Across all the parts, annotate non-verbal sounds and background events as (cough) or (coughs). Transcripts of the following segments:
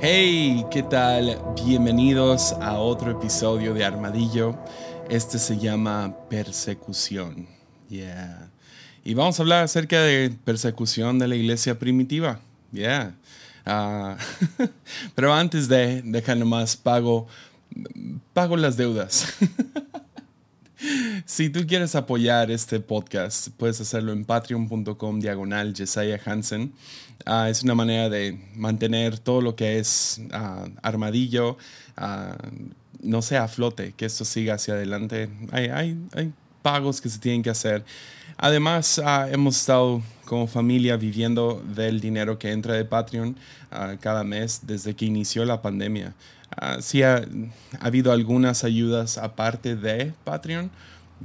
Hey, ¿qué tal? Bienvenidos a otro episodio de Armadillo. Este se llama Persecución. Yeah. Y vamos a hablar acerca de persecución de la iglesia primitiva. Yeah. Ah, (laughs) pero antes de, dejar nomás, pago, pago las deudas. (laughs) si tú quieres apoyar este podcast, puedes hacerlo en patreon.com diagonal Jesiah Hansen. Ah, es una manera de mantener todo lo que es ah, armadillo, no sea a flote, que esto siga hacia adelante. Hay, hay pagos que se tienen que hacer. Además, hemos estado como familia viviendo del dinero que entra de Patreon cada mes desde que inició la pandemia. Uh, sí ha, habido algunas ayudas aparte de Patreon,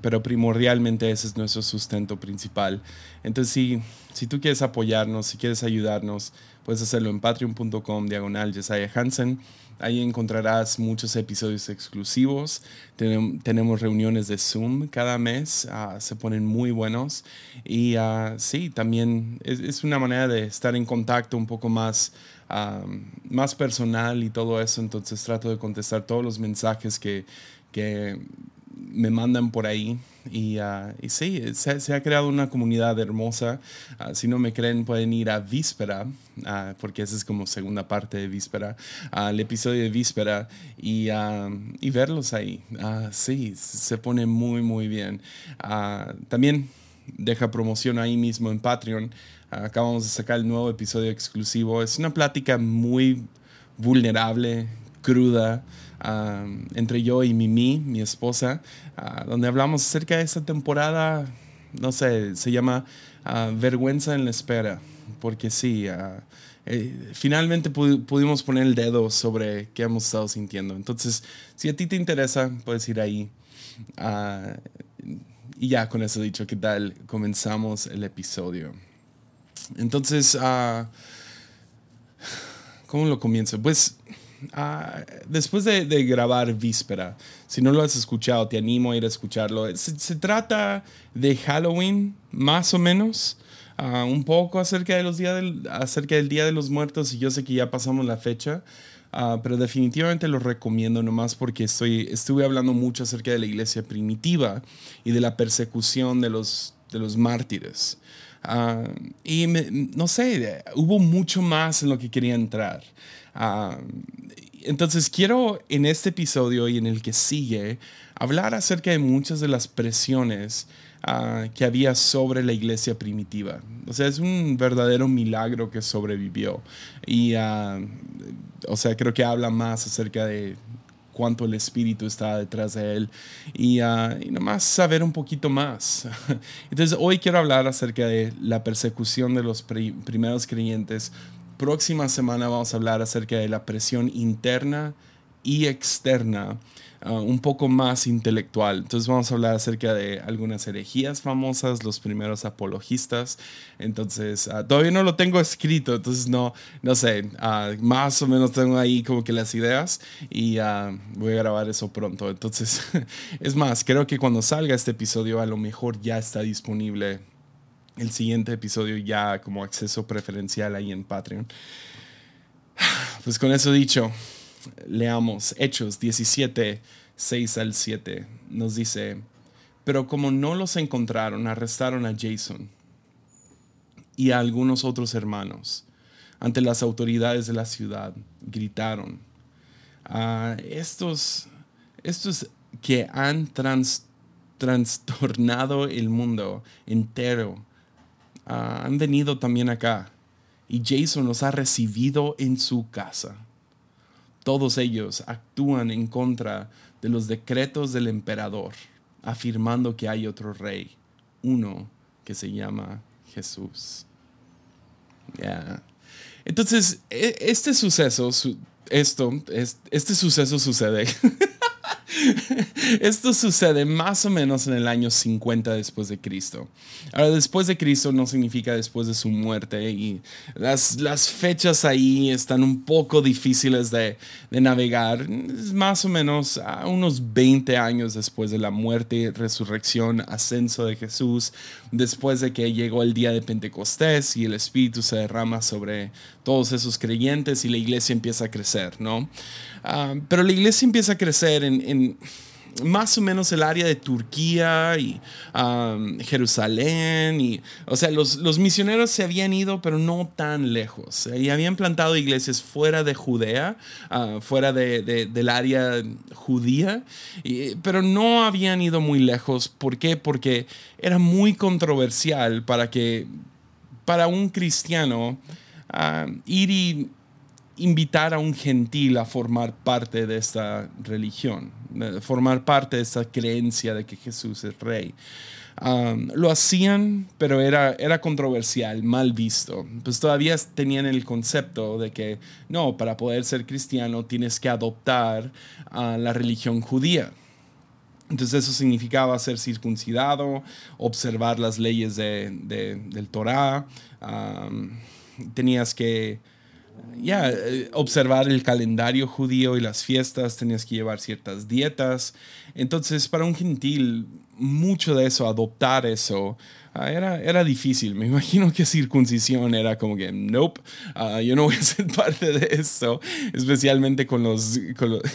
pero primordialmente ese es nuestro sustento principal. Entonces, si, si tú quieres apoyarnos, si quieres ayudarnos, puedes hacerlo en patreon.com diagonal Jesiah Hansen. Ahí encontrarás muchos episodios exclusivos. tenemos reuniones de Zoom cada mes. Ah, se ponen muy buenos. Y uh, sí, también es, es, una manera de estar en contacto un poco más más personal y todo eso, entonces trato de contestar todos los mensajes que, que me mandan por ahí. Y, uh, sí, se, ha creado una comunidad hermosa. Uh, si no me creen, pueden ir a Víspera, uh, porque esa es como segunda parte de Víspera, al episodio de Víspera y, y verlos ahí. sí, se pone muy, muy bien. también deja promoción ahí mismo en Patreon. Acabamos de sacar el nuevo episodio exclusivo. Es una plática muy vulnerable, cruda, entre yo y Mimi, mi esposa, uh, donde hablamos acerca de esta temporada, no sé, se llama uh, Vergüenza en la espera, porque sí, uh, finalmente pudimos poner el dedo sobre qué hemos estado sintiendo. Entonces, si a ti te interesa, puedes ir ahí. Y ya con eso dicho, ¿qué tal? Comenzamos el episodio. Entonces, ah, ¿cómo lo comienzo? Pues ah, después de, grabar Víspera, si no lo has escuchado, te animo a ir a escucharlo. Se, trata de Halloween, más o menos. Ah, un poco acerca, de los días acerca del Día de los Muertos y yo sé que ya pasamos la fecha, pero definitivamente lo recomiendo nomás porque estoy, estuve hablando mucho acerca de la iglesia primitiva y de la persecución de los, de los mártires. Ah, y no sé, hubo mucho más en lo que quería entrar. Ah, entonces quiero en este episodio y en el que sigue hablar acerca de muchas de las presiones ah, que había sobre la iglesia primitiva. O sea, es un verdadero milagro que sobrevivió. Y, o sea, creo que habla más acerca de cuánto el Espíritu está detrás de él y, uh, y nomás saber un poquito más. (laughs) Entonces hoy quiero hablar acerca de la persecución de los primeros creyentes. Próxima semana vamos a hablar acerca de la presión interna y externa Uh, un poco más intelectual. Entonces vamos a hablar acerca de algunas herejías famosas, los primeros apologistas. Entonces uh, todavía no lo tengo escrito, entonces no, no sé, uh, más o menos tengo ahí como que las ideas y voy a grabar eso pronto. Entonces, (laughs) es más, creo que cuando salga este episodio a lo mejor ya está disponible el siguiente episodio ya como acceso preferencial ahí en Patreon. (sighs) Pues con eso dicho, leamos Hechos 17, 6 al 7. Nos dice, pero como no los encontraron, arrestaron a Jason y a algunos otros hermanos. Ante las autoridades de la ciudad, gritaron, a estos, estos que han trastornado el mundo entero, ah, han venido también acá y Jason los ha recibido en su casa. Todos ellos actúan en contra de los decretos del emperador, afirmando que hay otro rey, uno que se llama Jesús. Entonces, e, este suceso, esto, este suceso sucede. (laughs) (laughs) Esto sucede más o menos en el año 50 después de Cristo. Ahora, después de Cristo no significa después de su muerte y las, las fechas ahí están un poco difíciles de, de navegar. Es más o menos a unos 20 años después de la muerte, resurrección, ascenso de Jesús, después de que llegó el día de Pentecostés y el Espíritu se derrama sobre todos esos creyentes y la iglesia empieza a crecer, ¿no? Ah, pero la iglesia empieza a crecer en, más o menos el área de Turquía y Jerusalén. Y, o sea, los, misioneros se habían ido, pero no tan lejos. Y habían plantado iglesias fuera de Judea, ah, fuera del área judía, pero no habían ido muy lejos. ¿Por qué? Porque era muy controversial para que, para un cristiano, ah, ir y invitar a un gentil a formar parte de esta religión, formar parte de esta creencia de que Jesús es rey. lo hacían, pero era, era controversial, mal visto. Pues todavía tenían el concepto de que no, para poder ser cristiano tienes que adoptar la religión judía. Entonces eso significaba ser circuncidado, observar las leyes del Torah, tenías que ya, eh, observar el calendario judío y las fiestas, tenías que llevar ciertas dietas. Entonces, para un gentil, mucho de eso, adoptar eso, ah, era, era difícil. Me (laughs) imagino que circuncisión era como que, nope, ah, yo no voy a ser (laughs) parte de eso, especialmente con, los,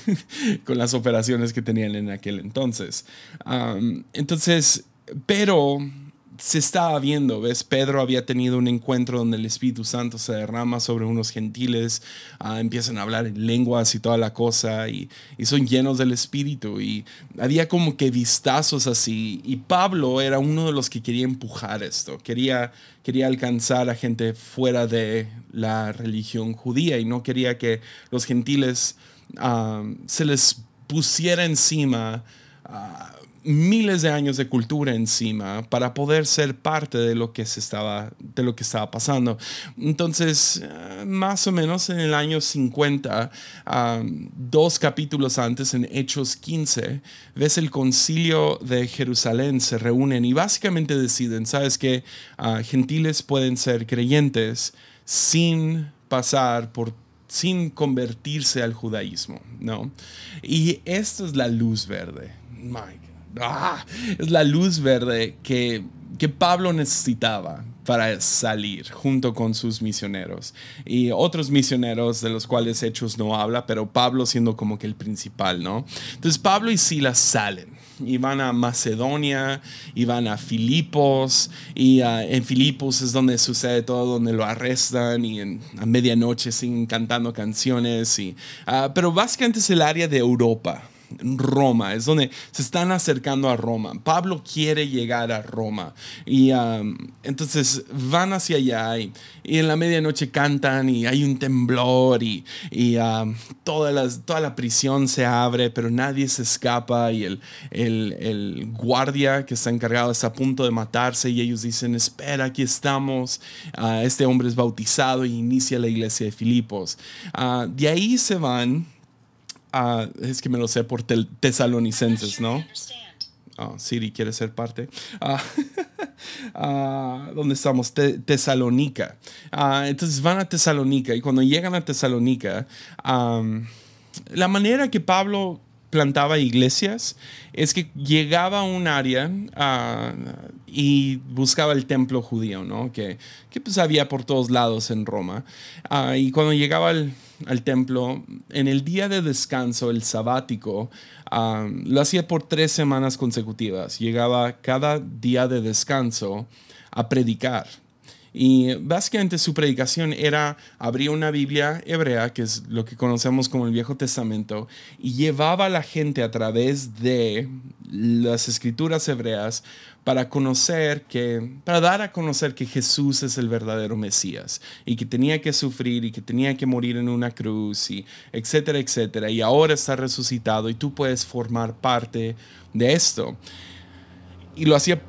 (laughs) con, las operaciones que tenían en aquel entonces. entonces, pero se estaba viendo, ¿ves? Pedro había tenido un encuentro donde el Espíritu Santo se derrama sobre unos gentiles, ah, empiezan a hablar en lenguas y toda la cosa, y, son llenos del Espíritu, y había como que vistazos así, y Pablo era uno de los que quería empujar esto, quería, quería alcanzar a gente fuera de la religión judía, y no quería que los gentiles ah, se les pusiera encima. Uh, miles de años de cultura encima para poder ser parte de lo que se estaba de lo que estaba pasando entonces eh, más o menos en el año 50 dos capítulos antes en Hechos 15 ves el concilio de Jerusalén se reúnen y básicamente deciden sabes que ah, gentiles pueden ser creyentes sin pasar por sin convertirse al judaísmo, ¿no? Y esto es la luz verde. My Ah, es la luz verde que, que Pablo necesitaba para salir junto con sus misioneros. Y otros misioneros de los cuales Hechos no habla, pero Pablo siendo como que el principal, ¿no? Entonces Pablo y Silas salen. Y van a Macedonia y van a Filipos y ah, en Filipos es donde sucede todo, donde lo arrestan y a medianoche siguen cantando canciones y, uh, pero básicamente es el área de Europa Roma, es donde se están acercando a Roma. Pablo quiere llegar a Roma y um, entonces van hacia allá y, en la medianoche cantan y hay un temblor y, um, toda, toda la prisión se abre, pero nadie se escapa y el, el, guardia que está encargado está a punto de matarse y ellos dicen, espera, aquí estamos. Ah, este hombre es bautizado y inicia la iglesia de Filipos. Ah, de ahí se van Ah, es que me lo sé por tesalonicenses, ¿no? Oh, Siri quiere ser parte. Ah, (laughs) ¿Dónde estamos? Tesalónica. entonces van a Tesalónica y cuando llegan a Tesalónica, la manera que Pablo plantaba iglesias es que llegaba a un área y buscaba el templo judío, ¿no? Que, que pues había por todos lados en Roma. y cuando llegaba al al templo en el día de descanso, el sabático, lo hacía por tres semanas consecutivas. Llegaba cada día de descanso a predicar. Y básicamente su predicación era abrir una Biblia hebrea, que es lo que conocemos como el Viejo Testamento, y llevaba a la gente a través de las escrituras hebreas para conocer que, para dar a conocer que Jesús es el verdadero Mesías y que tenía que sufrir y que tenía que morir en una cruz y etcétera, etcétera. Y ahora está resucitado y tú puedes formar parte de esto. Y lo hacía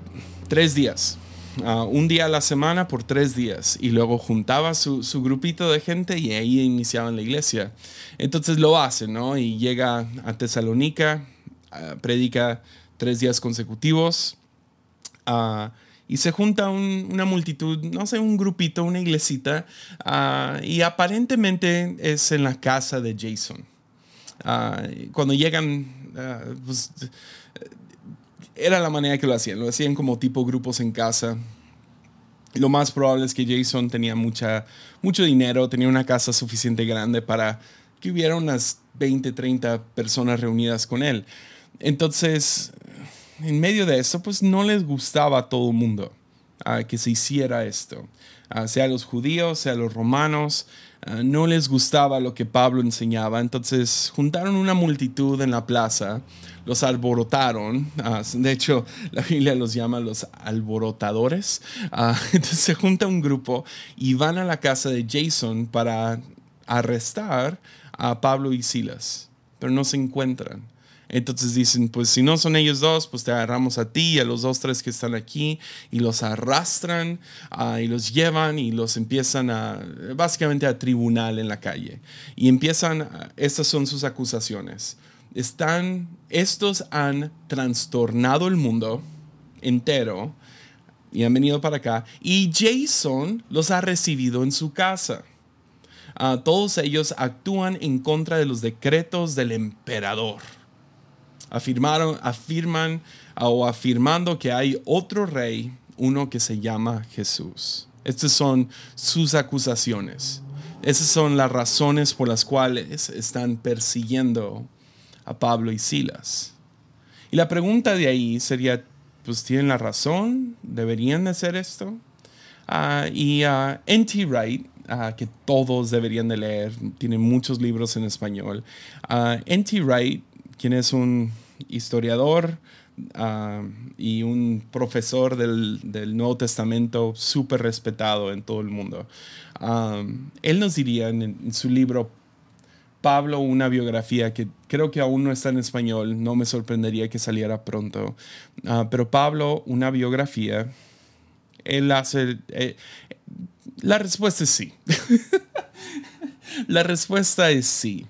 tres días. Ah, un día a la semana por tres días y luego juntaba su, su, grupito de gente y ahí iniciaban la iglesia. Entonces lo hace, ¿no? Y llega a Tesalónica, ah, predica tres días consecutivos. Ah, y se junta una multitud, no sé, un grupito, una iglesita, y aparentemente es en la casa de Jason. cuando llegan, pues, era la manera que lo hacían, lo hacían como tipo grupos en casa. Lo más probable es que Jason tenía mucha, mucho dinero, tenía una casa suficiente grande para que hubiera unas 20, 30 personas reunidas con él. Entonces, en medio de eso, pues no les gustaba a todo el mundo uh, que se hiciera esto. Uh, sea los judíos, sea los romanos, uh, no les gustaba lo que Pablo enseñaba. Entonces juntaron una multitud en la plaza, los alborotaron. de hecho, la Biblia los llama los alborotadores. (laughs) entonces se junta un grupo y van a la casa de Jason para arrestar a Pablo y Silas, pero no se encuentran. Entonces dicen, pues si no son ellos dos, pues te agarramos a ti y a los dos, tres que están aquí y los arrastran ah, y los llevan y los empiezan a, básicamente a tribunal en la calle. Y empiezan, estas son sus acusaciones. Están, estos han trastornado el mundo entero y han venido para acá y Jason los ha recibido en su casa. Ah, todos ellos actúan en contra de los decretos del emperador afirmaron, afirman o afirmando que hay otro rey, uno que se llama Jesús. Estas son sus acusaciones. Esas son las razones por las cuales están persiguiendo a Pablo y Silas. Y la pregunta de ahí sería, pues tienen la razón, deberían de hacer esto. Ah, y uh, N.T. Wright, ah, que todos deberían de leer, tiene muchos libros en español. N.T. Wright, quien es un historiador ah, y un profesor del, Nuevo Testamento súper respetado en todo el mundo. Ah, él nos diría en, su libro Pablo, una biografía que creo que aún no está en español, no me sorprendería que saliera pronto, ah, pero Pablo, una biografía, él hace... Eh, la respuesta es sí. (laughs) la respuesta es sí.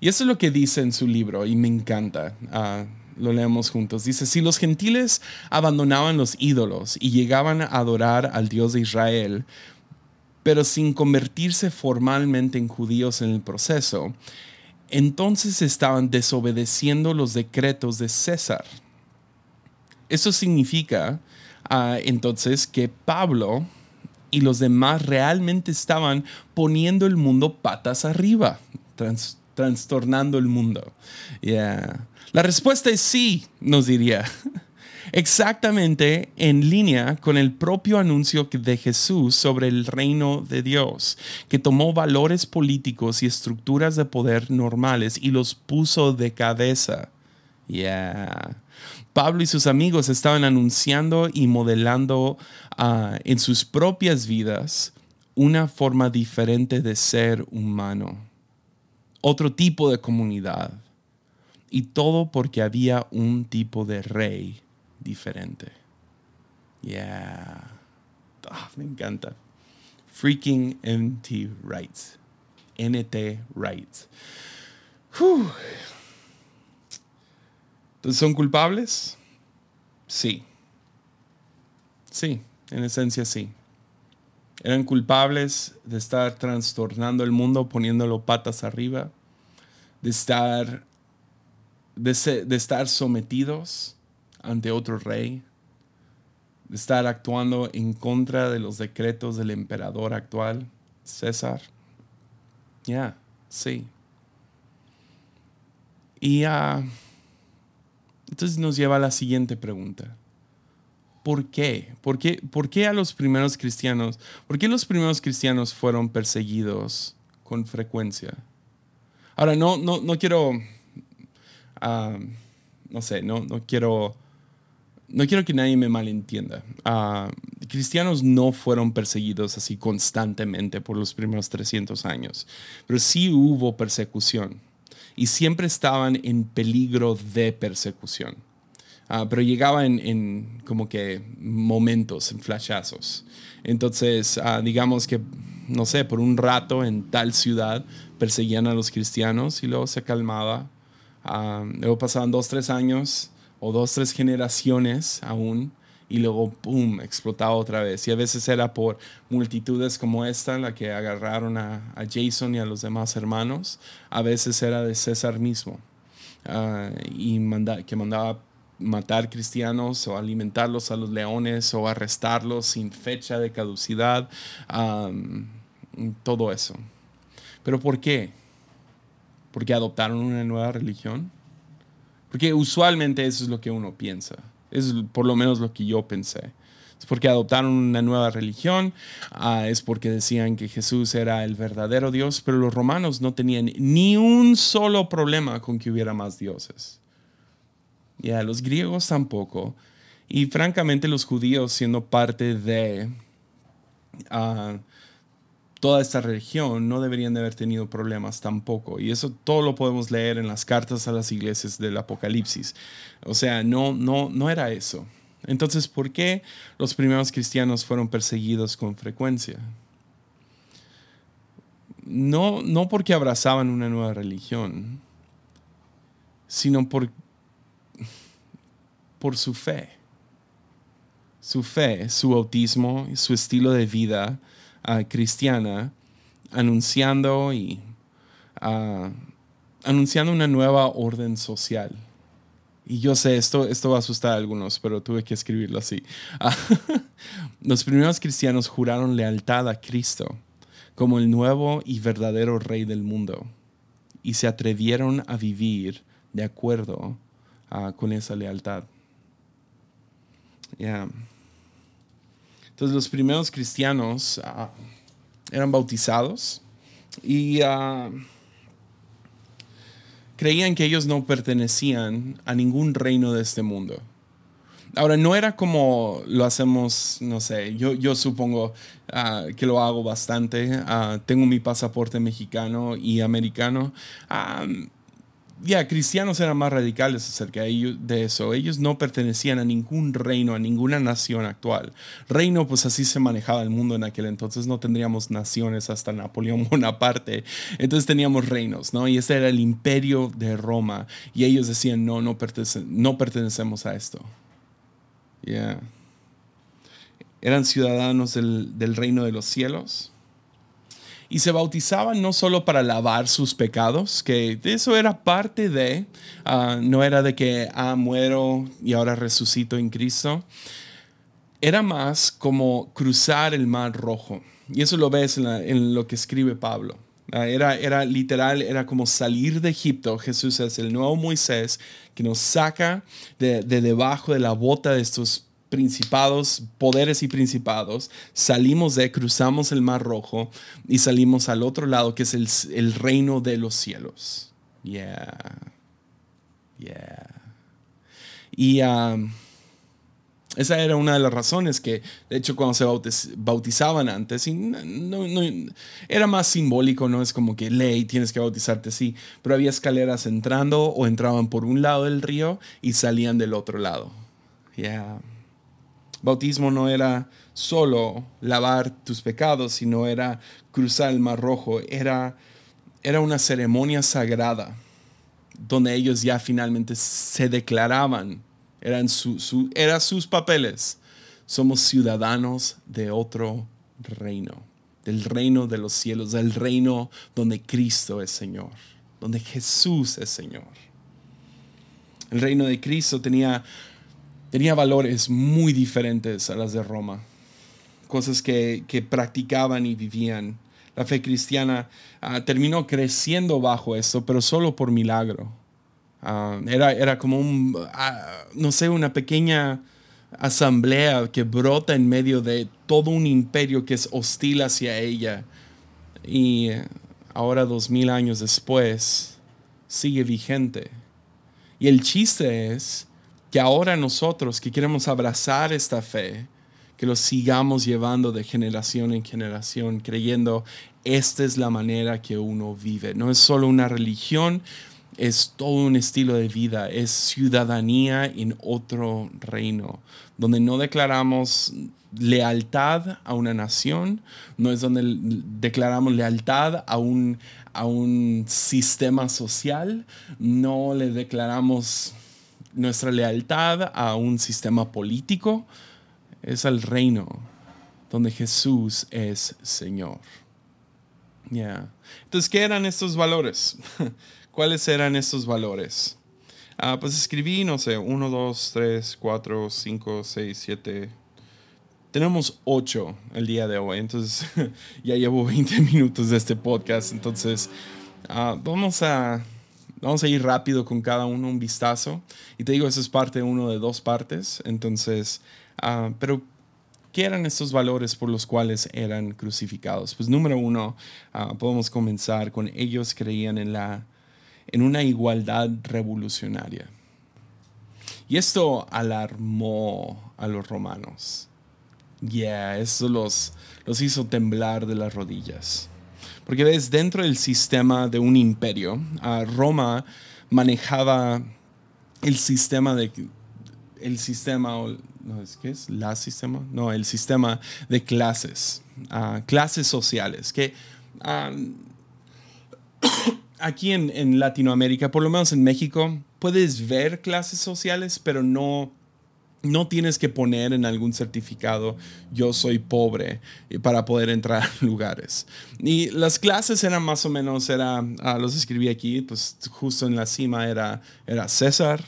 Y eso es lo que dice en su libro y me encanta. Ah, lo leemos juntos. Dice, si los gentiles abandonaban los ídolos y llegaban a adorar al Dios de Israel, pero sin convertirse formalmente en judíos en el proceso, entonces estaban desobedeciendo los decretos de César. Eso significa ah, entonces que Pablo y los demás realmente estaban poniendo el mundo patas arriba, trastornando el mundo. La respuesta es sí, nos diría. Exactamente en línea con el propio anuncio de Jesús sobre el reino de Dios, que tomó valores políticos y estructuras de poder normales y los puso de cabeza. Yeah. Pablo y sus amigos estaban anunciando y modelando ah, en sus propias vidas una forma diferente de ser humano otro tipo de comunidad. Y todo porque había un tipo de rey diferente. Yeah. Ah, me encanta. Freaking NT Rights. NT Rights. Entonces, ¿son culpables? Sí. Sí, en esencia sí eran culpables de estar trastornando el mundo, poniéndolo patas arriba, de estar, de, estar sometidos ante otro rey, de estar actuando en contra de los decretos del emperador actual, César. Ya, sí. Y uh, entonces nos lleva a la siguiente pregunta. ¿Por qué? ¿Por qué? ¿Por qué a los primeros cristianos? ¿Por qué los primeros cristianos fueron perseguidos con frecuencia? Ahora, no, no, no quiero, ah, no sé, no, no quiero, no quiero que nadie me malentienda. Uh, cristianos no fueron perseguidos así constantemente por los primeros 300 años, pero sí hubo persecución y siempre estaban en peligro de persecución. Ah, pero llegaba en, como que momentos, en flashazos. Entonces, ah, digamos que, no sé, por un rato en tal ciudad perseguían a los cristianos y luego se calmaba. Ah, luego pasaban dos, tres años o dos, tres generaciones aún y luego, ¡pum!, explotaba otra vez. Y a veces era por multitudes como esta, la que agarraron a, Jason y a los demás hermanos. A veces era de César mismo, y manda, que mandaba matar cristianos o alimentarlos a los leones o arrestarlos sin fecha de caducidad, todo eso. ¿Pero por qué? ¿Porque adoptaron una nueva religión? Porque usualmente eso es lo que uno piensa. Es por lo menos lo que yo pensé. Es porque adoptaron una nueva religión, ah, es porque decían que Jesús era el verdadero Dios, pero los romanos no tenían ni un solo problema con que hubiera más dioses. Ya, los griegos tampoco. Y francamente los judíos siendo parte de ah, toda esta religión no deberían de haber tenido problemas tampoco. Y eso todo lo podemos leer en las cartas a las iglesias del Apocalipsis. O sea, no, no, no era eso. Entonces, ¿por qué los primeros cristianos fueron perseguidos con frecuencia? No, no porque abrazaban una nueva religión, sino por, por su fe. Su fe, su autismo, su estilo de vida cristiana anunciando y anunciando una nueva orden social. Y yo sé, esto, esto va a asustar a algunos, pero tuve que escribirlo así. (laughs) Los primeros cristianos juraron lealtad a Cristo como el nuevo y verdadero rey del mundo y se atrevieron a vivir de acuerdo con esa lealtad. Entonces los primeros cristianos ah, eran bautizados y ah, creían que ellos no pertenecían a ningún reino de este mundo. Ahora, no era como lo hacemos, no sé, yo, supongo ah, que lo hago bastante. tengo mi pasaporte mexicano y americano ya, cristianos eran más radicales acerca de eso. Ellos no pertenecían a ningún reino, a ninguna nación actual. Reino, pues así se manejaba el mundo en aquel entonces. No tendríamos naciones hasta Napoleón (laughs) Bonaparte. Entonces teníamos reinos, ¿no? Y ese era el imperio de Roma. Y ellos decían, no, no, no pertenecemos a esto. Ya. Eran ciudadanos del, del reino de los cielos y se bautizaban no solo para lavar sus pecados, que eso era parte de, ah, no era de que, ah, muero y ahora resucito en Cristo, era más como cruzar el mar rojo. Y eso lo ves en, lo que escribe Pablo. Ah, era, era literal, era como salir de Egipto. Jesús es el nuevo Moisés que nos saca de, de debajo de la bota de estos principados, poderes y principados, salimos de, cruzamos el Mar Rojo y salimos al otro lado, que es el, reino de los cielos. Yeah. Yeah. Y um, esa era una de las razones que, de hecho, cuando se bautizaban antes, era más simbólico, no es como que ley, tienes que bautizarte así, pero había escaleras entrando o entraban por un lado del río y salían del otro lado. Yeah. Bautismo no era solo lavar tus pecados, sino era cruzar el mar rojo, era, era una ceremonia sagrada donde ellos ya finalmente se declaraban, eran su, sus papeles, somos ciudadanos de otro reino, del reino de los cielos, del reino donde Cristo es Señor, donde Jesús es Señor. El reino de Cristo tenía tenía valores muy diferentes a las de Roma, cosas que, practicaban y vivían. La fe cristiana ah, terminó creciendo bajo esto, pero solo por milagro. Ah, era, era como un, ah, no sé, una pequeña asamblea que brota en medio de todo un imperio que es hostil hacia ella. Y ahora, dos mil años después, sigue vigente. Y el chiste es que ahora nosotros que queremos abrazar esta fe, que lo sigamos llevando de generación en generación, creyendo esta es la manera que uno vive. No es solo una religión, es todo un estilo de vida, es ciudadanía en otro reino, donde no declaramos lealtad a una nación, no es donde declaramos lealtad a un, a un sistema social, no le declaramos nuestra lealtad a un sistema político, es al reino donde Jesús es Señor. Entonces, ¿qué eran estos valores? (laughs) ¿Cuáles eran estos valores? Ah, pues escribí, no sé, 1, 2, 3, 4, 5, 6, 7. Tenemos 8 el día de hoy, entonces (laughs) ya llevo 20 minutos de este podcast, entonces uh, vamos, a, vamos a ir rápido con cada uno, un vistazo. Y te digo, eso es parte uno de dos partes, entonces, uh, pero ¿Qué eran estos valores por los cuales eran crucificados? Pues número uno, uh, podemos comenzar con ellos creían en, la, en una igualdad revolucionaria. Y esto alarmó a los romanos. Yeah, eso los, los hizo temblar de las rodillas. Porque ves, dentro del sistema de un imperio, Roma manejaba el sistema de el sistema no, ¿qué es? ¿La sistema? No, el sistema de clases, clases sociales, que (coughs) aquí en, en, Latinoamérica, por lo menos en México, puedes ver clases sociales, pero no, no tienes que poner en algún certificado yo soy pobre para poder entrar a (laughs) lugares. Y las clases eran más o menos, era, ah, los escribí aquí, pues justo en la cima era, era César,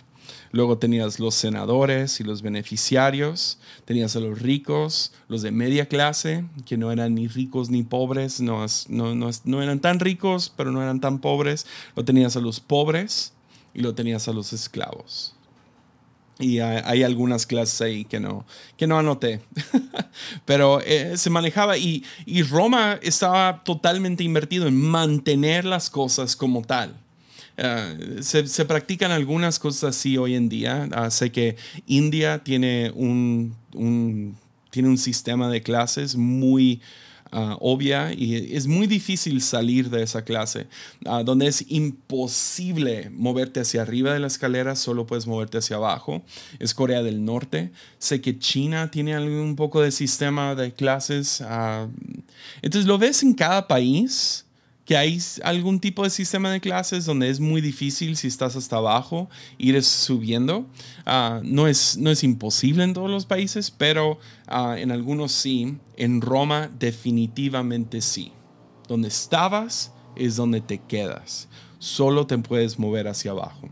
Luego tenías los senadores y los beneficiarios, tenías a los ricos, los de media clase, que no eran ni ricos ni pobres, no, no, eran tan ricos, pero no eran tan pobres. Lo tenías a los pobres y lo tenías a los esclavos. Y hay, algunas clases ahí que no, que no anoté. (laughs) Pero eh, se manejaba y, y Roma estaba totalmente invertido en mantener las cosas como tal. Eh, se, practican algunas cosas así hoy en día. Ah, sé que India tiene un, tiene un sistema de clases muy uh, obvia y es muy difícil salir de esa clase, ah, donde es imposible moverte hacia arriba de la escalera, solo puedes moverte hacia abajo. Es Corea del Norte. Sé que China tiene un poco de sistema de clases. entonces lo ves en cada país que hay algún tipo de sistema de clases donde es muy difícil si estás hasta abajo ir subiendo. Ah, no, es, no es imposible en todos los países, pero ah, en algunos sí. En Roma definitivamente sí. Donde estabas es donde te quedas. Solo te puedes mover hacia abajo.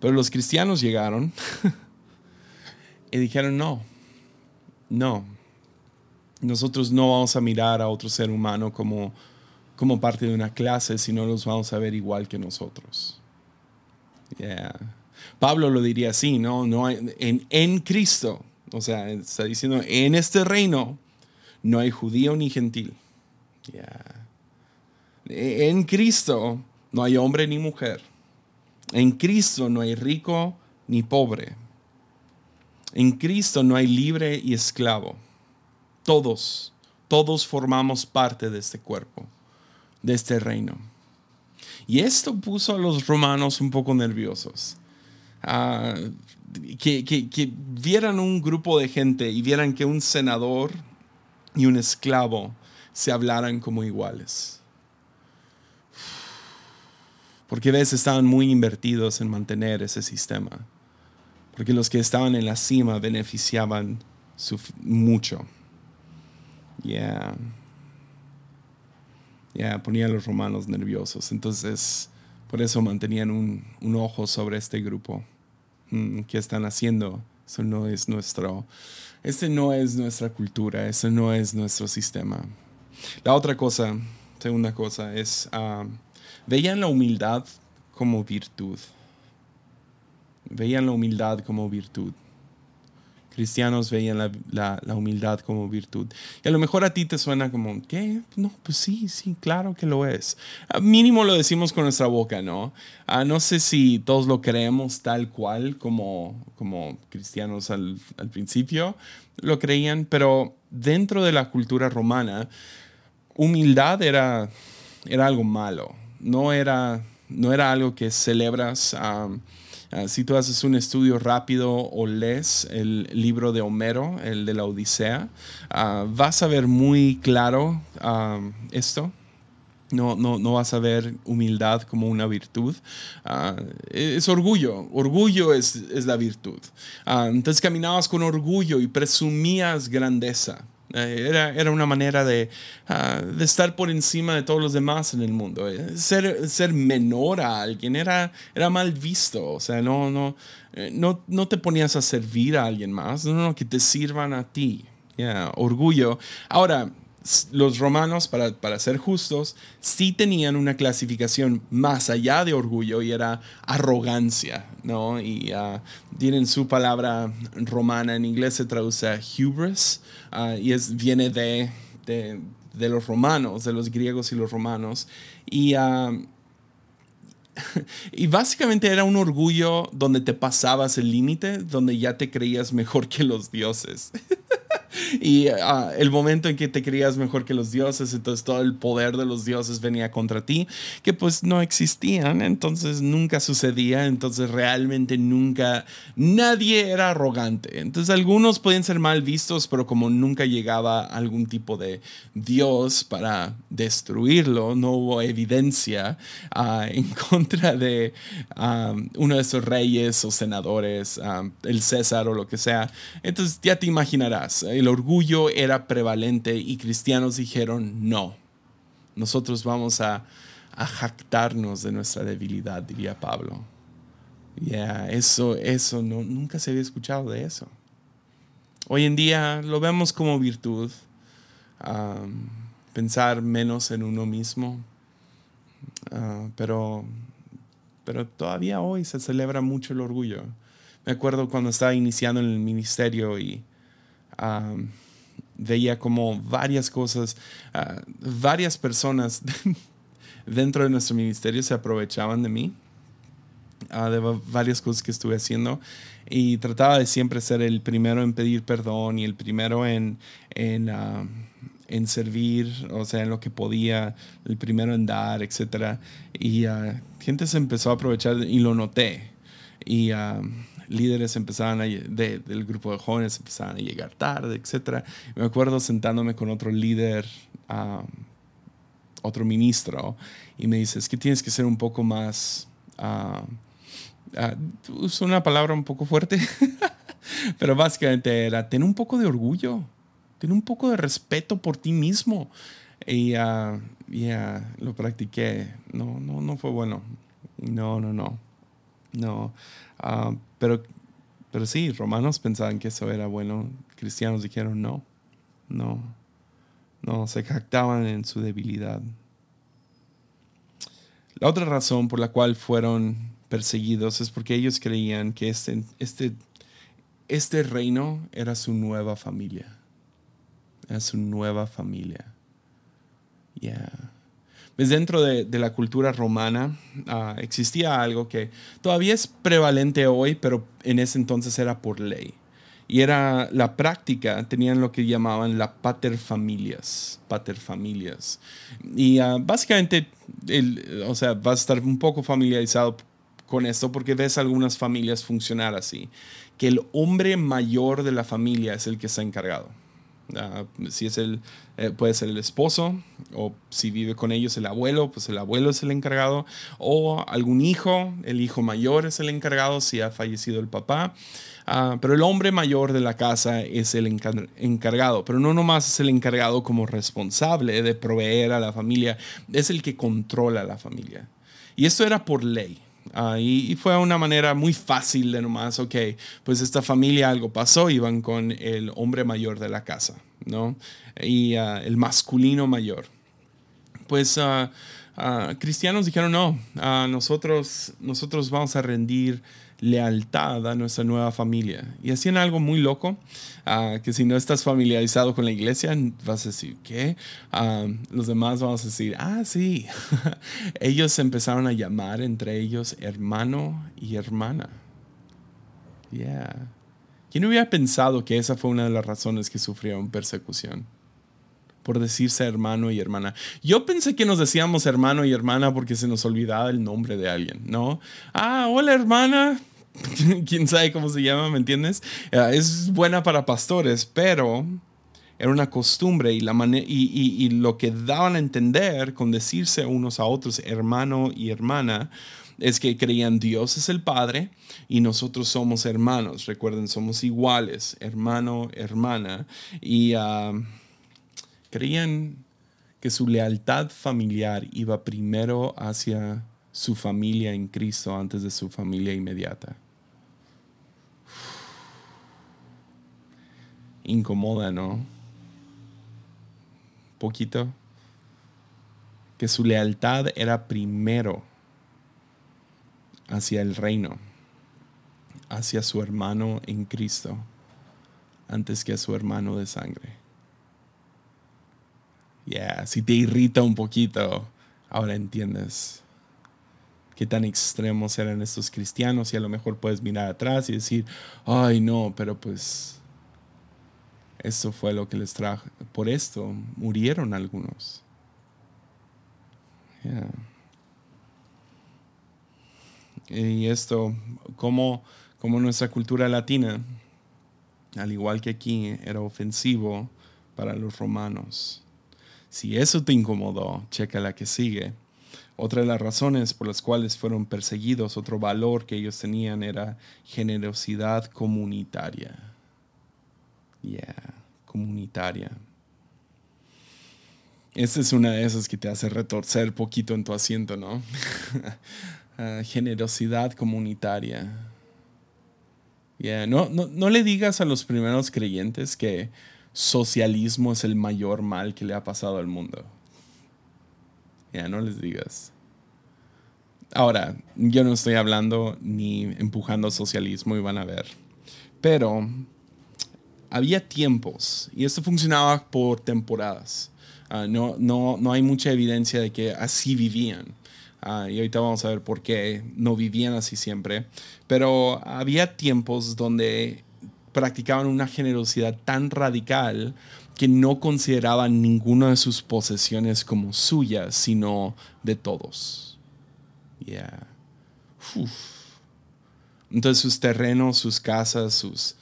Pero los cristianos llegaron (laughs) y dijeron, no, no, nosotros no vamos a mirar a otro ser humano como como parte de una clase si no los vamos a ver igual que nosotros. Pablo lo diría así, ¿no? no en, en Cristo, o sea, está diciendo, en este reino no hay judío ni gentil. En Cristo no hay hombre ni mujer. En Cristo no hay rico ni pobre. En Cristo no hay libre y esclavo. Todos, todos formamos parte de este cuerpo de este reino. Y esto puso a los romanos un poco nerviosos. Ah, que, vieran un grupo de gente y vieran que un senador y un esclavo se hablaran como iguales. Porque a veces estaban muy invertidos en mantener ese sistema. Porque los que estaban en la cima beneficiaban mucho. Yeah ya ponía a los romanos nerviosos. Entonces, por eso mantenían un, un ojo sobre este grupo. Mm, ¿Qué están haciendo? Eso no es nuestro, este no es nuestra cultura, eso no es nuestro sistema. La otra cosa, segunda cosa, es uh, veían la humildad como virtud. Veían la humildad como virtud cristianos veían la, humildad como virtud. Y a lo mejor a ti te suena como, ¿qué? No, pues sí, sí, claro que lo es. mínimo lo decimos con nuestra boca, ¿no? Ah, no sé si todos lo creemos tal cual como, como cristianos al, al principio lo creían, pero dentro de la cultura romana, humildad era, era algo malo. No era, no era algo que celebras. Si tú haces un estudio rápido o lees el libro de Homero, el de la Odisea, vas a ver muy claro esto. No, no, no, vas a ver humildad como una virtud. Ah, es orgullo. Orgullo es, es la virtud. Ah, entonces caminabas con orgullo y presumías grandeza. Eh, era, era, una manera de, ah, de, estar por encima de todos los demás en el mundo. Eh, ser, ser menor a alguien era, era mal visto. O sea, no, no, eh, no, no te ponías a servir a alguien más, no, no que te sirvan a ti. orgullo. Ahora, los romanos, para, para, ser justos, sí tenían una clasificación más allá de orgullo y era arrogancia, ¿no? Y uh, tienen su palabra romana, en inglés se traduce hubris, uh, y es, viene de, de, de, los romanos, de los griegos y los romanos. Y, uh, (laughs) y básicamente era un orgullo donde te pasabas el límite, donde ya te creías mejor que los dioses. (laughs) y ah, el momento en que te creías mejor que los dioses, entonces todo el poder de los dioses venía contra ti, que pues no existían, entonces nunca sucedía, entonces realmente nunca, nadie era arrogante. Entonces algunos podían ser mal vistos, pero como nunca llegaba algún tipo de dios para destruirlo, no hubo evidencia ah, en (laughs) contra de ah, uno de esos reyes o senadores, el César o lo que sea. Entonces ya te imaginarás orgullo era prevalente y cristianos dijeron, no, nosotros vamos a, jactarnos de nuestra debilidad, diría Pablo. Ya, eso, eso, no, nunca se había escuchado de eso. Hoy en día lo vemos como virtud, pensar menos en uno mismo, ah, pero, pero todavía hoy se celebra mucho el orgullo. Me acuerdo cuando estaba iniciando en el ministerio y veía como varias cosas, ah, varias personas (laughs) dentro de nuestro ministerio se aprovechaban de mí, ah, de varias cosas que estuve haciendo y trataba de siempre ser el primero en pedir perdón y el primero en, en, ah, en servir, o sea, en lo que podía, el primero en dar, etc. Y gente se empezó a aprovechar y lo noté. Y líderes empezaban a, del grupo de jóvenes empezaban a llegar tarde, etc. Me acuerdo sentándome con otro líder, otro ministro, y me dice, es que tienes que ser un poco más... Uh, uso una palabra un poco fuerte, (laughs) pero básicamente era, ten un poco de orgullo, ten un poco de respeto por ti mismo. Y ya lo practiqué. No, no, no fue bueno. No, no, no. No. Ah, pero, pero sí, romanos pensaban que eso era bueno. Cristianos dijeron no. No. No, se jactaban en su debilidad. La otra razón por la cual fueron perseguidos es porque ellos creían que este, este, este reino era su nueva familia. Era su nueva familia. Yeah pues dentro de, la cultura romana ah, existía algo que todavía es prevalente hoy, pero en ese entonces era por ley. Y era la práctica, tenían lo que llamaban la paterfamilias, paterfamilias. Y uh, básicamente, el, o sea, vas a estar un poco familiarizado con esto porque ves algunas familias funcionar así, que el hombre mayor de la familia es el que está encargado. Ah, si es el, eh, puede ser el esposo, o si vive con ellos el abuelo, pues el abuelo es el encargado, o algún hijo, el hijo mayor es el encargado si ha fallecido el papá. Ah, pero el hombre mayor de la casa es el encargado, pero no nomás es el encargado como responsable de proveer a la familia, es el que controla a la familia. Y esto era por ley. Ah, y, fue una manera muy fácil de nomás, ok, pues esta familia algo pasó, iban con el hombre mayor de la casa, ¿no? Y ah, el masculino mayor. Pues uh, cristianos dijeron, no, nosotros, nosotros vamos a rendir lealtad a nuestra nueva familia. Y hacían algo muy loco, ah, que si no estás familiarizado con la iglesia, vas a decir, ¿qué? Ah, los demás vamos a decir, ah, sí. (laughs) ellos empezaron a llamar entre ellos hermano y hermana. Yeah. ¿Quién hubiera pensado que esa fue una de las razones que sufrieron persecución? por decirse hermano y hermana. Yo pensé que nos decíamos hermano y hermana porque se nos olvidaba el nombre de alguien, ¿no? Ah, hola hermana. (laughs) Quién sabe cómo se llama, ¿me entiendes? Eh, es buena para pastores, pero era una costumbre y, la y, y, lo que daban a entender con decirse unos a otros hermano y hermana es que creían Dios es el Padre y nosotros somos hermanos. Recuerden, somos iguales, hermano, hermana. Y ah, creían que su lealtad familiar iba primero hacia su familia en Cristo antes de su familia inmediata. Incomoda, ¿no? Poquito. Que su lealtad era primero hacia el reino, hacia su hermano en Cristo, antes que a su hermano de sangre. Yeah, si te irrita un poquito, ahora entiendes qué tan extremos eran estos cristianos y a lo mejor puedes mirar atrás y decir, ay no, pero pues esto fue lo que les trajo. Por esto murieron algunos. Y esto, como, como nuestra cultura latina, al igual que aquí, era ofensivo para los romanos. Si eso te incomodó, checa la que sigue. Otra de las razones por las cuales fueron perseguidos, otro valor que ellos tenían era generosidad comunitaria. Yeah, comunitaria. Esta es una de esas que te hace retorcer poquito en tu asiento, ¿no? (laughs) Ah, generosidad comunitaria. No, no, le digas a los primeros creyentes que socialismo es el mayor mal que le ha pasado al mundo. Ya, no les digas. Ahora, yo no estoy hablando ni empujando socialismo y van a ver. Pero había tiempos y esto funcionaba por temporadas. Ah, no, no, no hay mucha evidencia de que así vivían. Ah, y ahorita vamos a ver por qué no vivían así siempre. Pero había tiempos donde practicaban una generosidad tan radical que no consideraban ninguna de sus posesiones como suyas, sino de todos. Yeah. Entonces sus terrenos, sus casas, sus,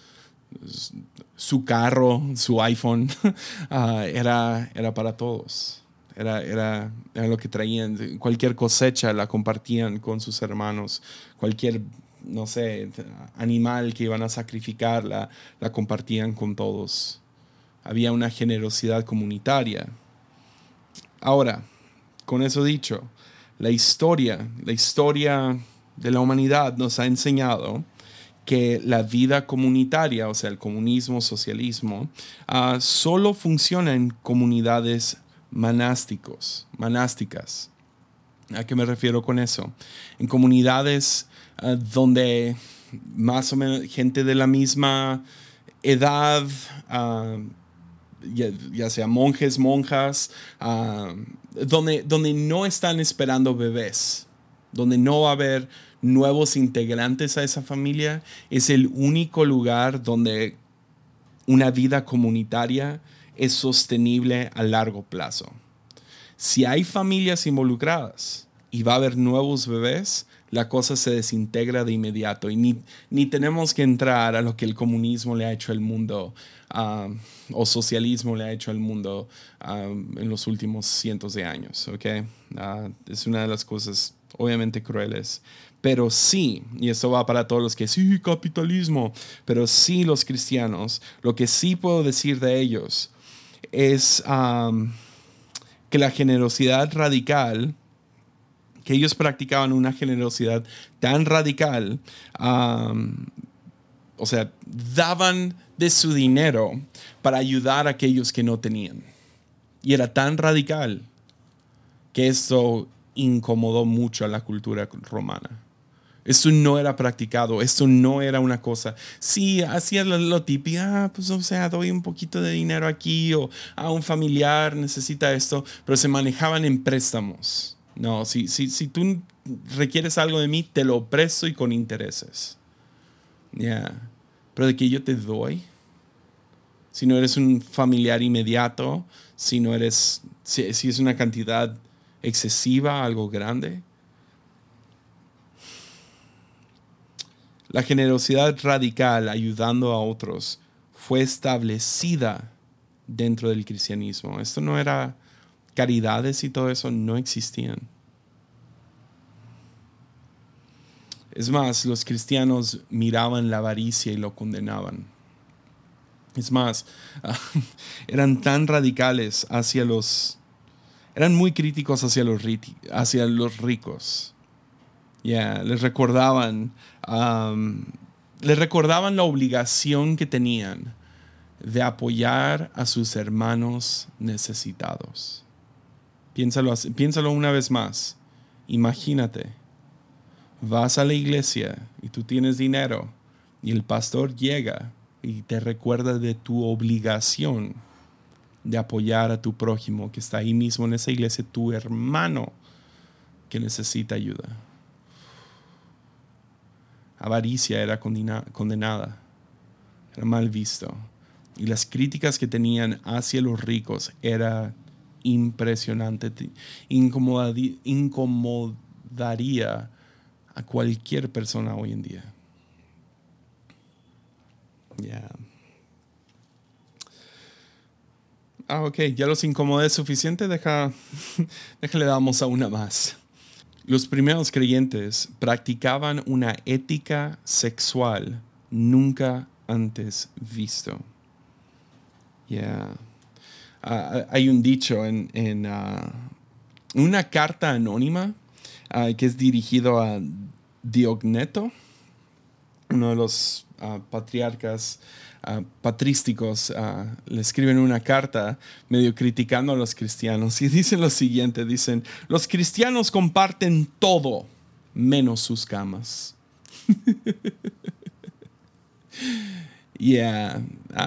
su carro, su iPhone, (laughs) ah, era, era para todos. Era, era, lo que traían. Cualquier cosecha la compartían con sus hermanos. Cualquier, no sé, animal que iban a sacrificar la, la compartían con todos. Había una generosidad comunitaria. Ahora, con eso dicho, la historia, la historia de la humanidad nos ha enseñado que la vida comunitaria, o sea, el comunismo, socialismo, uh, solo funciona en comunidades monásticos, monásticas. ¿A qué me refiero con eso? En comunidades ah, donde más o menos gente de la misma edad, ah, ya, sea monjes, monjas, ah, donde, donde no están esperando bebés, donde no va a haber nuevos integrantes a esa familia, es el único lugar donde una vida comunitaria es sostenible a largo plazo. Si hay familias involucradas y va a haber nuevos bebés, la cosa se desintegra de inmediato y ni, ni tenemos que entrar a lo que el comunismo le ha hecho al mundo ah, o socialismo le ha hecho al mundo ah, en los últimos cientos de años. ¿okay? Ah, es una de las cosas obviamente crueles. Pero sí, y eso va para todos los que sí, capitalismo, pero sí los cristianos, lo que sí puedo decir de ellos es que la generosidad radical, que ellos practicaban una generosidad tan radical, o sea, daban de su dinero para ayudar a aquellos que no tenían. Y era tan radical que eso incomodó mucho a la cultura romana. Esto no era practicado, esto no era una cosa. Sí, hacía lo, típico, ah, pues o sea, doy un poquito de dinero aquí o a ah, un familiar necesita esto, pero se manejaban en préstamos. No, si, si, si tú requieres algo de mí, te lo presto y con intereses. Ya. Pero de que yo te doy, si no eres un familiar inmediato, si no eres, si, si es una cantidad excesiva, algo grande. La generosidad radical ayudando a otros fue establecida dentro del cristianismo. Esto no era caridades y todo eso, no existían. Es más, los cristianos miraban la avaricia y lo condenaban. Es más, (laughs) eran tan radicales hacia los... Eran muy críticos hacia los, hacia los ricos. Ya, les recordaban, les recordaban la obligación que tenían de apoyar a sus hermanos necesitados. Piénsalo, piénsalo una vez más. Imagínate vas a la iglesia y tú tienes dinero y el pastor llega y te recuerda de tu obligación de apoyar a tu prójimo que está ahí mismo en esa iglesia, tu hermano que necesita ayuda. Avaricia era condenada, era mal visto. Y las críticas que tenían hacia los ricos era impresionante. incomodaría a cualquier persona hoy en día. Ya. Ah, ok, ya los incomodé suficiente, deja, (laughs) le damos a una más. Los primeros creyentes practicaban una ética sexual nunca antes visto. Ya. Ah, hay un dicho en, en ah, una carta anónima Ah, que es dirigido a Diogneto, uno de los ah, patriarcas uh, patrísticos, le escriben una carta medio criticando a los cristianos y (laughs) dicen lo siguiente, dicen, los cristianos comparten todo menos sus camas. (laughs) Yeah.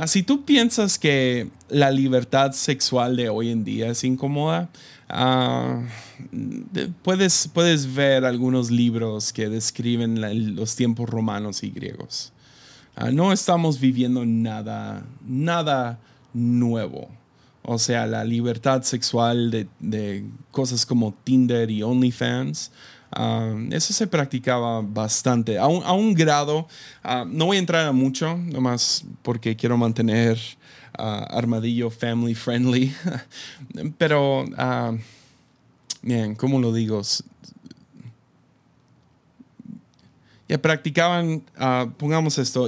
si tú piensas que la libertad sexual de hoy en día es incómoda, Ah, puedes, puedes ver algunos libros que describen los tiempos romanos y griegos. Ah, no estamos viviendo nada, nada nuevo. O sea, la libertad sexual de, cosas como Tinder y OnlyFans, ah, eso se practicaba bastante, a un, grado, no voy a entrar a mucho, nomás porque quiero mantener armadillo family friendly. (laughs) Pero, bien, ¿cómo lo digo? Ya practicaban, ah, pongamos esto,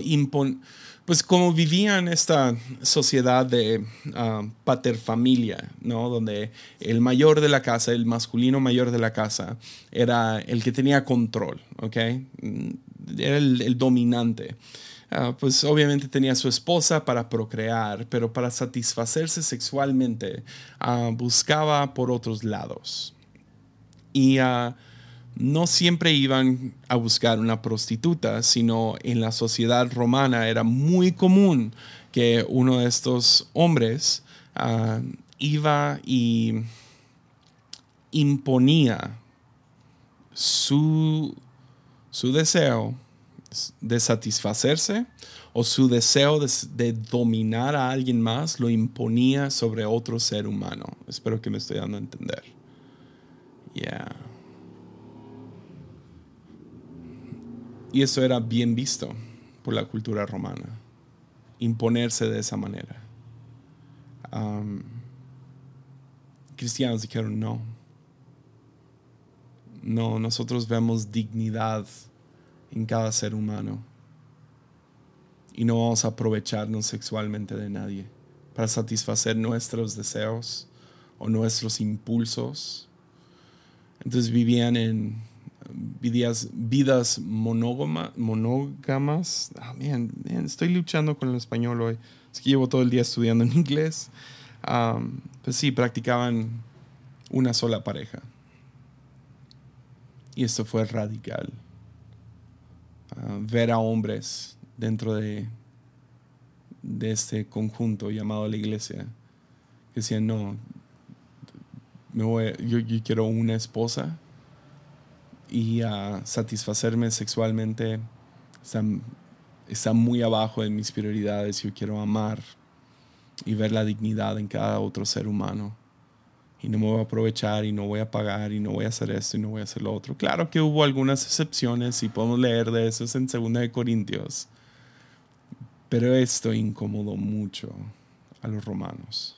pues como vivían esta sociedad de uh, paterfamilia, ¿no? Donde el mayor de la casa, el masculino mayor de la casa, era el que tenía control, ¿ok? Era el dominante. Ah, pues obviamente tenía su esposa para procrear, pero para satisfacerse sexualmente buscaba por otros lados. Y no siempre iban a buscar una prostituta, sino en la sociedad romana era muy común que uno de estos hombres iba y imponía su, su deseo de satisfacerse o su deseo de, dominar a alguien más lo imponía sobre otro ser humano. Espero que me estoy dando a entender. Yeah. Y eso era bien visto por la cultura romana. Imponerse de esa manera. Cristianos dijeron no. No, nosotros vemos dignidad en cada ser humano. Y no vamos a aprovecharnos sexualmente de nadie para satisfacer nuestros deseos o nuestros impulsos. Entonces vivían en vidas, vidas monógamas. Ah, estoy luchando con el español hoy. Es que llevo todo el día estudiando en inglés. pues sí, practicaban una sola pareja. Y esto fue radical ver a hombres dentro de, de este conjunto llamado la iglesia que decían, no, yo, quiero una esposa y a satisfacerme sexualmente está, muy abajo de mis prioridades. Yo quiero amar y ver la dignidad en cada otro ser humano. Y no me voy a aprovechar y no voy a pagar y no voy a hacer esto y no voy a hacer lo otro. Claro que hubo algunas excepciones y podemos leer de eso en 2 de Corintios. Pero esto incomodó mucho a los romanos.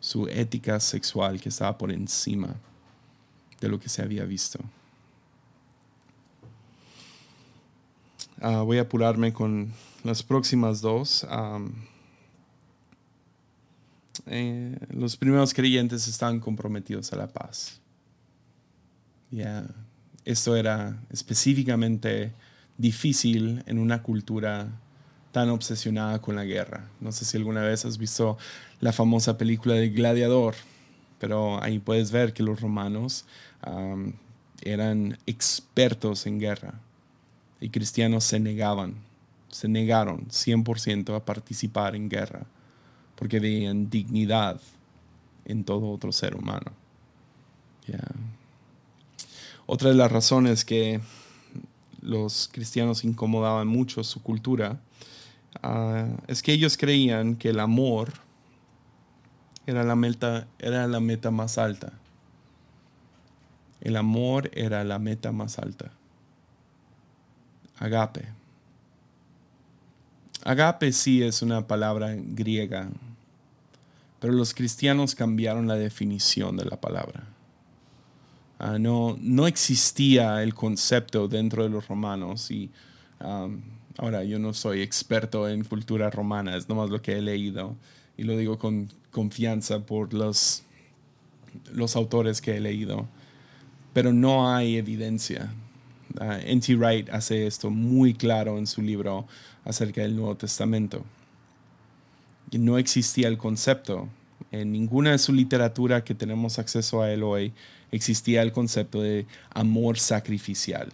Su ética sexual que estaba por encima de lo que se había visto. Ah, voy a apurarme con las próximas dos. Eh, los primeros creyentes estaban comprometidos a la paz. Esto era específicamente difícil en una cultura tan obsesionada con la guerra. No sé si alguna vez has visto la famosa película de Gladiador, pero ahí puedes ver que los romanos eran expertos en guerra y cristianos se negaban, se negaron 100% a participar en guerra porque veían dignidad en todo otro ser humano. Otra de las razones que los cristianos incomodaban mucho su cultura ah, es que ellos creían que el amor era la meta, era la meta más alta. El amor era la meta más alta. Agape. Agape sí es una palabra griega, pero los cristianos cambiaron la definición de la palabra. Ah, no, no existía el concepto dentro de los romanos y ahora yo no soy experto en cultura romana, es nomás lo que he leído y lo digo con confianza por los, los autores que he leído, pero no hay evidencia Uh, N.T. Wright hace esto muy claro en su libro acerca del Nuevo Testamento. no existía el concepto. En ninguna de su literatura que tenemos acceso a él hoy existía el concepto de amor sacrificial,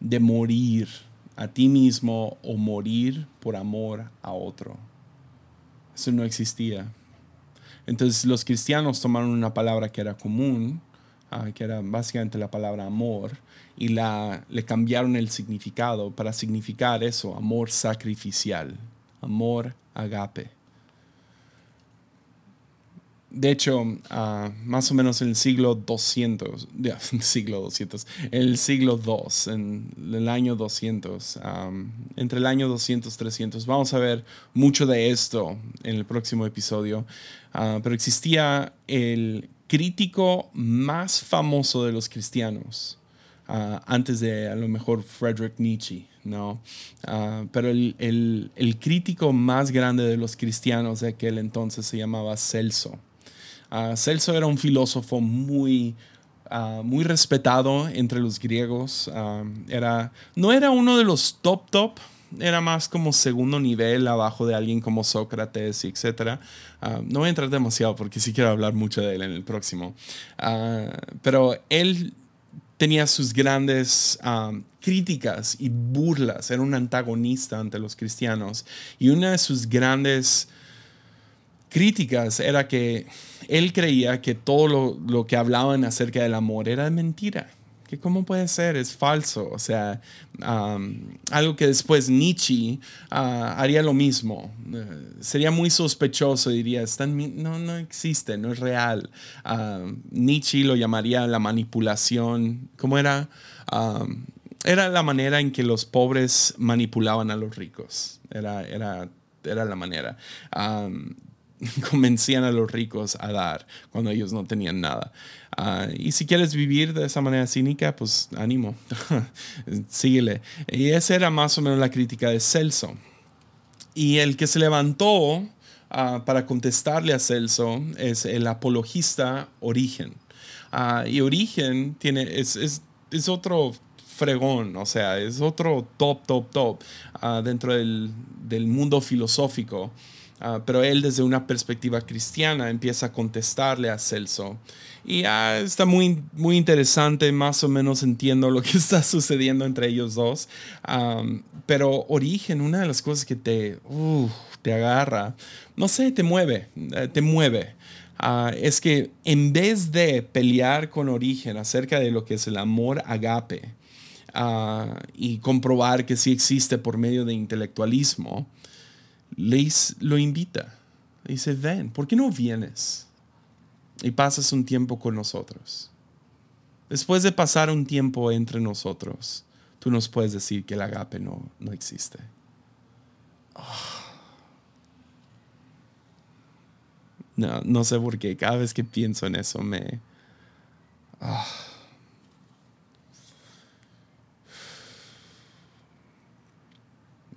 de morir a ti mismo o morir por amor a otro. Eso no existía. Entonces los cristianos tomaron una palabra que era común, ah, que era básicamente la palabra amor, y la, le cambiaron el significado para significar eso, amor sacrificial, amor agape. De hecho, ah, más o menos en el siglo 200, (laughs) siglo 200, en el siglo 2, en el año 200, entre el año 200 300, vamos a ver mucho de esto en el próximo episodio, ah, pero existía el crítico más famoso de los cristianos, Ah, antes de a lo mejor Friedrich Nietzsche, ¿no? Ah, pero el, el, crítico más grande de los cristianos de aquel entonces se llamaba Celso. Uh, Celso era un filósofo muy, muy respetado entre los griegos. era, no era uno de los top top, era más como segundo nivel abajo de alguien como Sócrates y etcétera. no voy a entrar demasiado porque sí quiero hablar mucho de él en el próximo. pero él tenía sus grandes críticas y burlas, era un antagonista ante los cristianos. Y una de sus grandes críticas era que él creía que todo lo, lo que hablaban acerca del amor era mentira, ¿cómo puede ser? Es falso. O sea, algo que después Nietzsche ah, haría lo mismo. Eh, sería muy sospechoso, diría, no, no existe, no es real. Nietzsche lo llamaría la manipulación. ¿Cómo era? era la manera en que los pobres manipulaban a los ricos. Era, era, era la manera. (laughs) convencían a los ricos a dar cuando ellos no tenían nada. Ah, y si quieres vivir de esa manera cínica, pues ánimo, (laughs) síguele. Y esa era más o menos la crítica de Celso. Y el que se levantó ah, para contestarle a Celso es el apologista Origen. Ah, y Origen tiene, es, es, es, otro fregón, o sea, es otro top, top, top dentro del, del mundo filosófico. Ah, pero él desde una perspectiva cristiana empieza a contestarle a Celso. Y ah, está muy, muy interesante, más o menos entiendo lo que (laughs) está sucediendo entre ellos dos. pero Origen, una de las cosas que te, te agarra, no sé, te mueve, eh, te mueve. Ah, es que en vez de pelear con Origen acerca de lo que es el amor agape y comprobar que sí existe por medio de intelectualismo, Leis lo invita. Dice, ven, ¿por qué no vienes? Y pasas un tiempo con nosotros. Después de pasar un tiempo entre nosotros, tú nos puedes decir que el agape no, no existe. No, no sé por qué. Cada vez que pienso en eso me... Ah.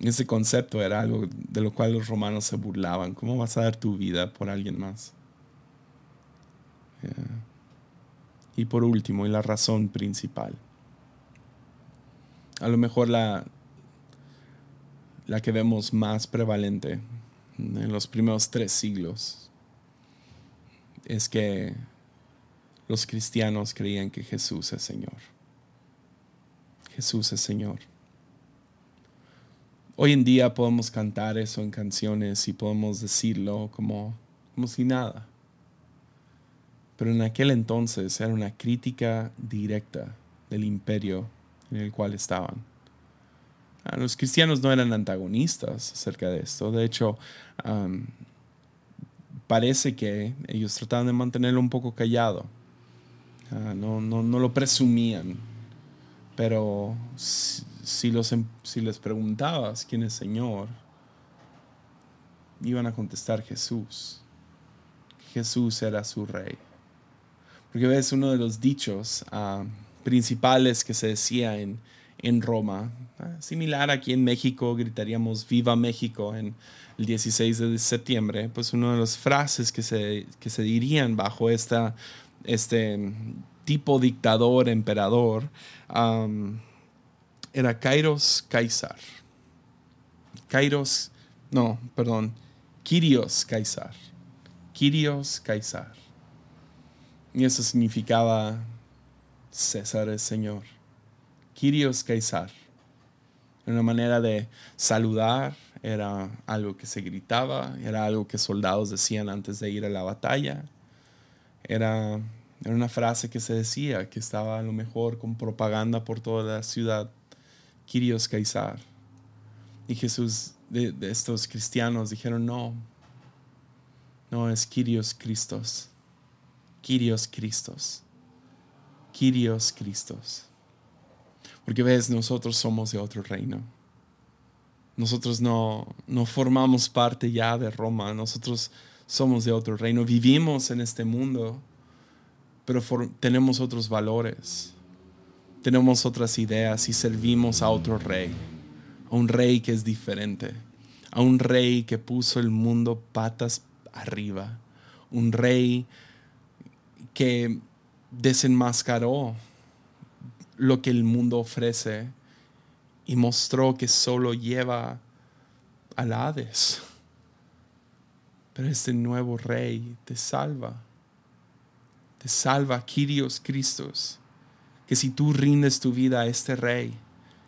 Ese concepto era algo de lo cual los romanos se burlaban. ¿Cómo vas a dar tu vida por alguien más? Y por último, y la razón principal. A lo mejor la, la que vemos más prevalente en los primeros tres siglos es que los cristianos creían que Jesús es Señor. Jesús es Señor. Hoy en día podemos cantar eso en canciones y podemos decirlo como, como si nada. Pero en aquel entonces era una crítica directa del imperio en el cual estaban. Ah, los cristianos no eran antagonistas acerca de esto. De hecho, parece que ellos trataban de mantenerlo un poco callado. Ah, no, no, lo presumían. Pero si, los, em, si les preguntabas quién es Señor, iban a contestar Jesús. Jesús era su rey. Porque ves uno de los dichos ah, principales que se decía en, en Roma. Ah, similar aquí en México, gritaríamos Viva México en el 16 de septiembre. Pues una de las frases que se, que se dirían bajo esta, este tipo dictador, emperador, era Kairos Caesar. Kairos, no, perdón, Kyrios Caesar. Kyrios Caesar. Y eso significaba César es Señor. Kyrios Caesar. Una manera de saludar, era algo que se gritaba, era algo que soldados decían antes de ir a la batalla. Era, una frase que se decía, que estaba a lo mejor con propaganda por toda la ciudad. Kyrios Caesar. Y Jesús, de, estos cristianos, dijeron, no, no es Kyrios Cristos. Kyrios Cristos. Kyrios Cristos. Porque ves, nosotros somos de otro reino. Nosotros no, no formamos parte ya de Roma, nosotros somos de otro reino, vivimos en este mundo, pero tenemos otros valores, tenemos otras ideas y servimos a otro rey, a un rey que es diferente, a un rey que puso el mundo patas arriba, un rey que desenmascaró lo que el mundo ofrece y mostró que solo lleva al Hades. Pero este nuevo rey te salva. Te salva, Kyrios Cristos. Que si tú rindes tu vida a este rey,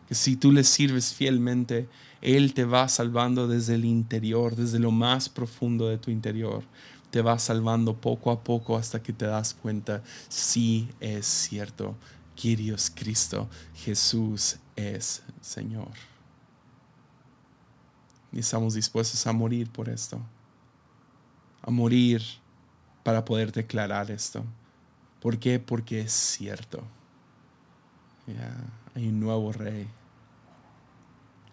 que si tú le sirves fielmente, Él te va salvando desde el interior, desde lo más profundo de tu interior. Te va salvando poco a poco hasta que te das cuenta, sí es cierto, Kyrios Cristo, Jesús es Señor. Y estamos dispuestos a morir por esto. A morir para poder declarar esto. ¿Por qué? Porque es cierto. Hay un nuevo rey.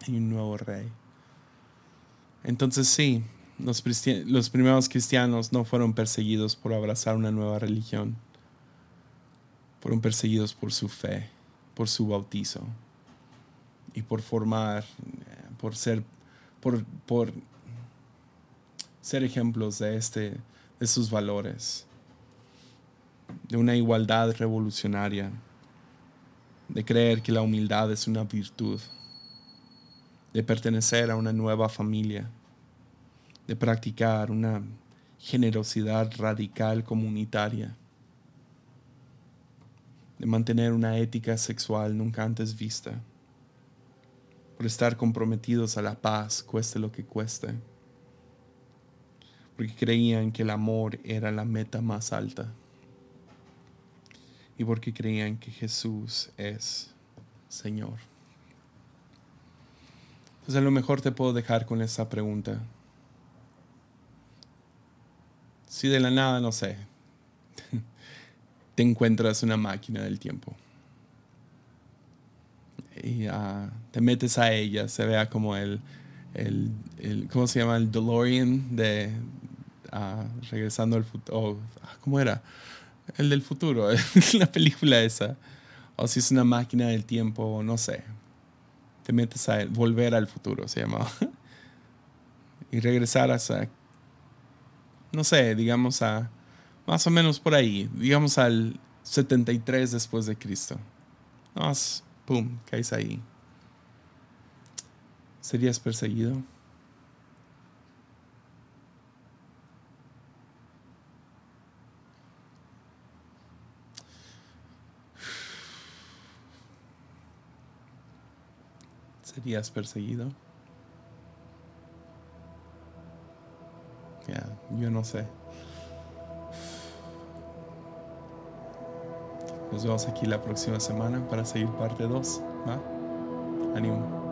Hay un nuevo rey. Entonces sí, los, los primeros cristianos no fueron perseguidos por abrazar una nueva religión fueron perseguidos por su fe, por su bautizo y por formar, por ser, por, por ser ejemplos de, este, de sus valores, de una igualdad revolucionaria, de creer que la humildad es una virtud, de pertenecer a una nueva familia, de practicar una generosidad radical comunitaria de mantener una ética sexual nunca antes vista, por estar comprometidos a la paz, cueste lo que cueste, porque creían que el amor era la meta más alta y porque creían que Jesús es Señor. Entonces a lo mejor te puedo dejar con esa pregunta. Si de la nada, no sé, (laughs) te encuentras una máquina del tiempo y uh, te metes a ella, se vea como el, el, ¿cómo se llama? El DeLorean de uh, Regresando al futuro. ¿Cómo era? El del futuro, (laughs) la película esa. O si es una máquina del tiempo, no sé. Te metes a volver al futuro, se llamaba. (laughs) y regresar hasta, no sé, digamos a, más o menos por ahí, digamos al 73 después de Cristo. Más ¡pum!, caes ahí. ¿Serías perseguido? ¿Serías perseguido? Ya, yo no sé. Nos vemos aquí la próxima semana para seguir parte 2. ¿va? Ánimo.